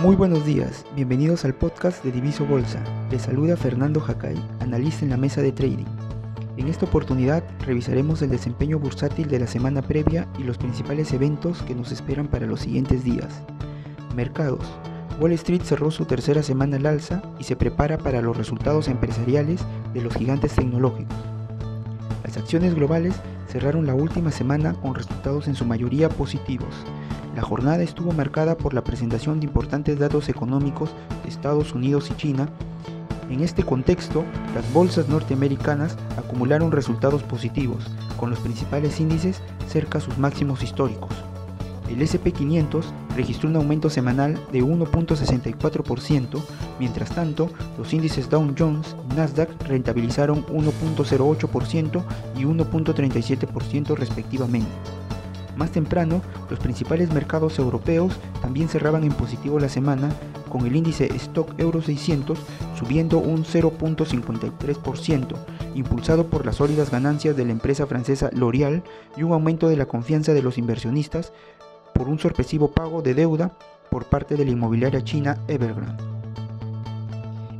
Muy buenos días, bienvenidos al podcast de Diviso Bolsa. Les saluda Fernando Jacay, analista en la mesa de trading. En esta oportunidad revisaremos el desempeño bursátil de la semana previa y los principales eventos que nos esperan para los siguientes días. Mercados. Wall Street cerró su tercera semana al alza y se prepara para los resultados empresariales de los gigantes tecnológicos. Las acciones globales cerraron la última semana con resultados en su mayoría positivos, la jornada estuvo marcada por la presentación de importantes datos económicos de Estados Unidos y China. En este contexto, las bolsas norteamericanas acumularon resultados positivos, con los principales índices cerca a sus máximos históricos. El SP500 registró un aumento semanal de 1.64%, mientras tanto, los índices Dow Jones y Nasdaq rentabilizaron 1.08% y 1.37% respectivamente. Más temprano, los principales mercados europeos también cerraban en positivo la semana, con el índice Stock Euro 600 subiendo un 0.53%, impulsado por las sólidas ganancias de la empresa francesa L'Oréal y un aumento de la confianza de los inversionistas por un sorpresivo pago de deuda por parte de la inmobiliaria china Evergrande.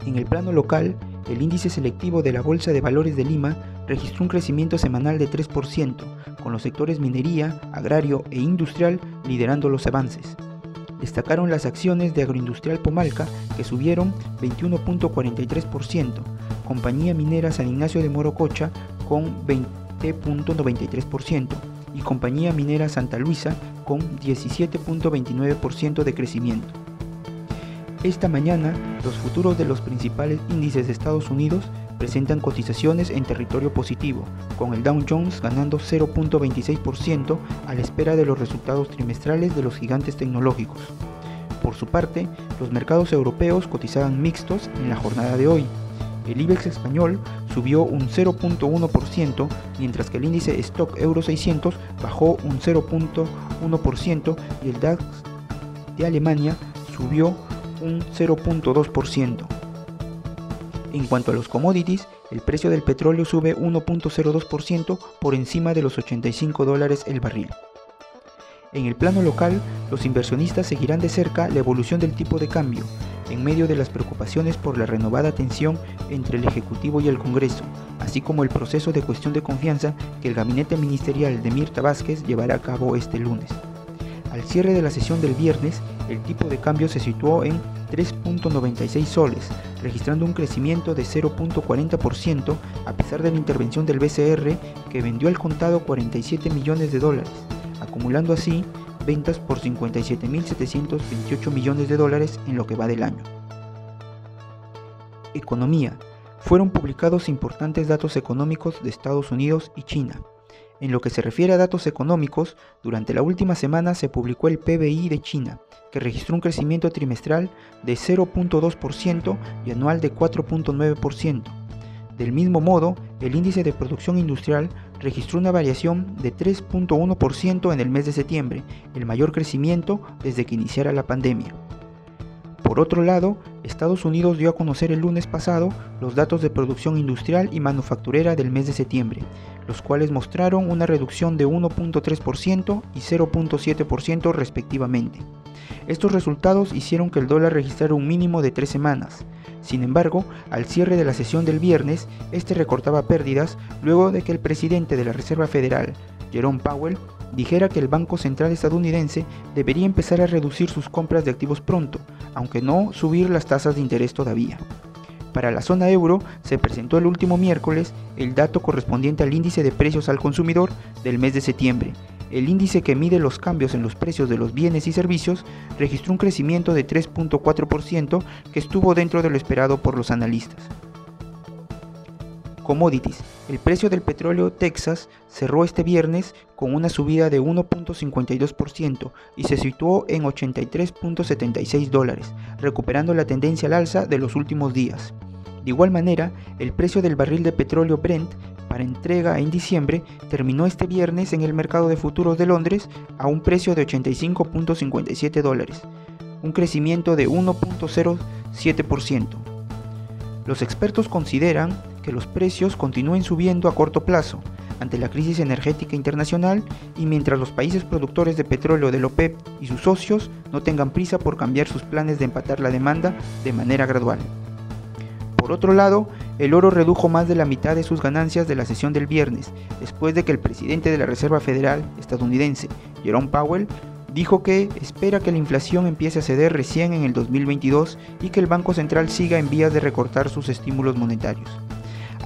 En el plano local, el índice selectivo de la Bolsa de Valores de Lima registró un crecimiento semanal de 3%, con los sectores minería, agrario e industrial liderando los avances. Destacaron las acciones de Agroindustrial Pomalca, que subieron 21.43%, Compañía Minera San Ignacio de Morococha con 20.93% y Compañía Minera Santa Luisa con 17.29% de crecimiento. Esta mañana, los futuros de los principales índices de Estados Unidos presentan cotizaciones en territorio positivo, con el Dow Jones ganando 0.26% a la espera de los resultados trimestrales de los gigantes tecnológicos. Por su parte, los mercados europeos cotizaban mixtos en la jornada de hoy. El IBEX español subió un 0.1%, mientras que el índice Stock Euro 600 bajó un 0.1% y el DAX de Alemania subió un 0.2%. En cuanto a los commodities, el precio del petróleo sube 1.02% por encima de los 85 dólares el barril. En el plano local, los inversionistas seguirán de cerca la evolución del tipo de cambio, en medio de las preocupaciones por la renovada tensión entre el Ejecutivo y el Congreso, así como el proceso de cuestión de confianza que el gabinete ministerial de Mirta Vázquez llevará a cabo este lunes. Al cierre de la sesión del viernes, el tipo de cambio se situó en 3.96 soles, registrando un crecimiento de 0.40% a pesar de la intervención del BCR que vendió al contado 47 millones de dólares, acumulando así ventas por 57.728 millones de dólares en lo que va del año. Economía. Fueron publicados importantes datos económicos de Estados Unidos y China. En lo que se refiere a datos económicos, durante la última semana se publicó el PBI de China, que registró un crecimiento trimestral de 0.2% y anual de 4.9%. Del mismo modo, el índice de producción industrial registró una variación de 3.1% en el mes de septiembre, el mayor crecimiento desde que iniciara la pandemia. Por otro lado, Estados Unidos dio a conocer el lunes pasado los datos de producción industrial y manufacturera del mes de septiembre, los cuales mostraron una reducción de 1.3% y 0.7% respectivamente. Estos resultados hicieron que el dólar registrara un mínimo de tres semanas. Sin embargo, al cierre de la sesión del viernes, este recortaba pérdidas luego de que el presidente de la Reserva Federal, Jerome Powell, dijera que el Banco Central estadounidense debería empezar a reducir sus compras de activos pronto, aunque no subir las tasas de interés todavía. Para la zona euro se presentó el último miércoles el dato correspondiente al índice de precios al consumidor del mes de septiembre. El índice que mide los cambios en los precios de los bienes y servicios registró un crecimiento de 3.4% que estuvo dentro de lo esperado por los analistas. Commodities. El precio del petróleo Texas cerró este viernes con una subida de 1.52% y se situó en 83.76 dólares, recuperando la tendencia al alza de los últimos días. De igual manera, el precio del barril de petróleo Brent para entrega en diciembre terminó este viernes en el mercado de futuros de Londres a un precio de 85.57 dólares, un crecimiento de 1.07%. Los expertos consideran que los precios continúen subiendo a corto plazo, ante la crisis energética internacional y mientras los países productores de petróleo del OPEP y sus socios no tengan prisa por cambiar sus planes de empatar la demanda de manera gradual. Por otro lado, el oro redujo más de la mitad de sus ganancias de la sesión del viernes, después de que el presidente de la Reserva Federal estadounidense, Jerome Powell, dijo que espera que la inflación empiece a ceder recién en el 2022 y que el Banco Central siga en vías de recortar sus estímulos monetarios.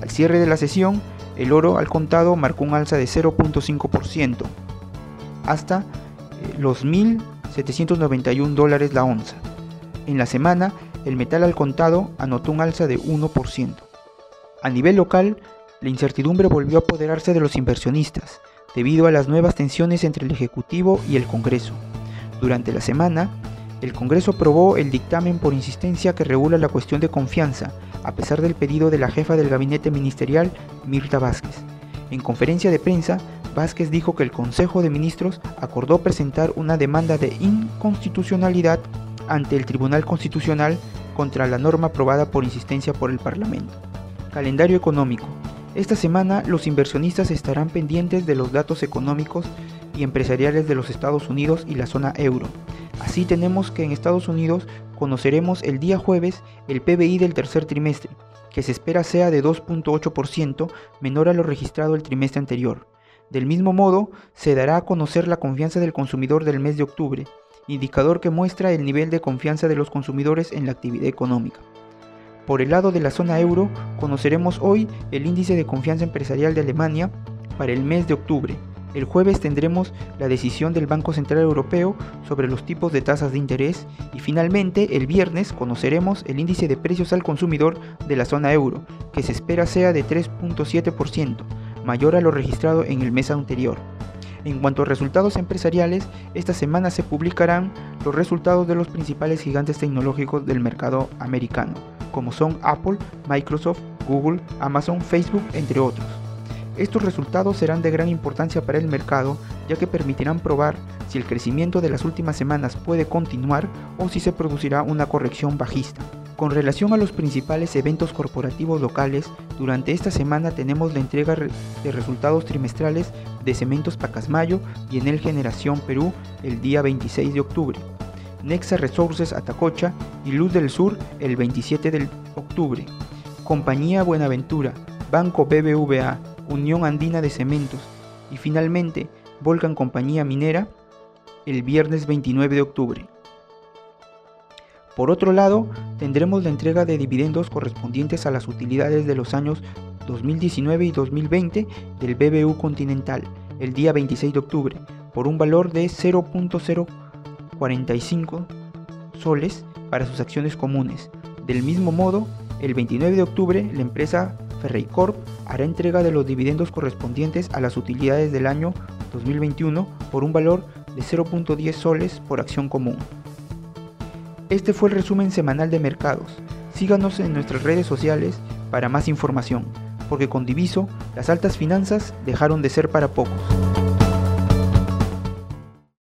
Al cierre de la sesión, el oro al contado marcó un alza de 0.5% hasta eh, los 1.791 dólares la onza. En la semana, el metal al contado anotó un alza de 1%. A nivel local, la incertidumbre volvió a apoderarse de los inversionistas, debido a las nuevas tensiones entre el Ejecutivo y el Congreso. Durante la semana, el Congreso aprobó el dictamen por insistencia que regula la cuestión de confianza, a pesar del pedido de la jefa del gabinete ministerial, Mirta Vázquez. En conferencia de prensa, Vázquez dijo que el Consejo de Ministros acordó presentar una demanda de inconstitucionalidad ante el Tribunal Constitucional contra la norma aprobada por insistencia por el Parlamento. Calendario económico. Esta semana los inversionistas estarán pendientes de los datos económicos y empresariales de los Estados Unidos y la zona euro. Así tenemos que en Estados Unidos conoceremos el día jueves el PBI del tercer trimestre, que se espera sea de 2.8% menor a lo registrado el trimestre anterior. Del mismo modo, se dará a conocer la confianza del consumidor del mes de octubre, indicador que muestra el nivel de confianza de los consumidores en la actividad económica. Por el lado de la zona euro, conoceremos hoy el índice de confianza empresarial de Alemania para el mes de octubre. El jueves tendremos la decisión del Banco Central Europeo sobre los tipos de tasas de interés y finalmente el viernes conoceremos el índice de precios al consumidor de la zona euro, que se espera sea de 3.7%, mayor a lo registrado en el mes anterior. En cuanto a resultados empresariales, esta semana se publicarán los resultados de los principales gigantes tecnológicos del mercado americano como son Apple, Microsoft, Google, Amazon, Facebook, entre otros. Estos resultados serán de gran importancia para el mercado ya que permitirán probar si el crecimiento de las últimas semanas puede continuar o si se producirá una corrección bajista. Con relación a los principales eventos corporativos locales, durante esta semana tenemos la entrega de resultados trimestrales de Cementos Pacasmayo y Enel Generación Perú el día 26 de octubre. Nexa Resources Atacocha y Luz del Sur el 27 de octubre. Compañía Buenaventura, Banco BBVA, Unión Andina de Cementos y finalmente Volcan Compañía Minera el viernes 29 de octubre. Por otro lado, tendremos la entrega de dividendos correspondientes a las utilidades de los años 2019 y 2020 del BBU Continental el día 26 de octubre por un valor de 0.0 45 soles para sus acciones comunes. Del mismo modo, el 29 de octubre, la empresa Ferreicorp hará entrega de los dividendos correspondientes a las utilidades del año 2021 por un valor de 0.10 soles por acción común. Este fue el resumen semanal de mercados. Síganos en nuestras redes sociales para más información, porque con Diviso las altas finanzas dejaron de ser para pocos.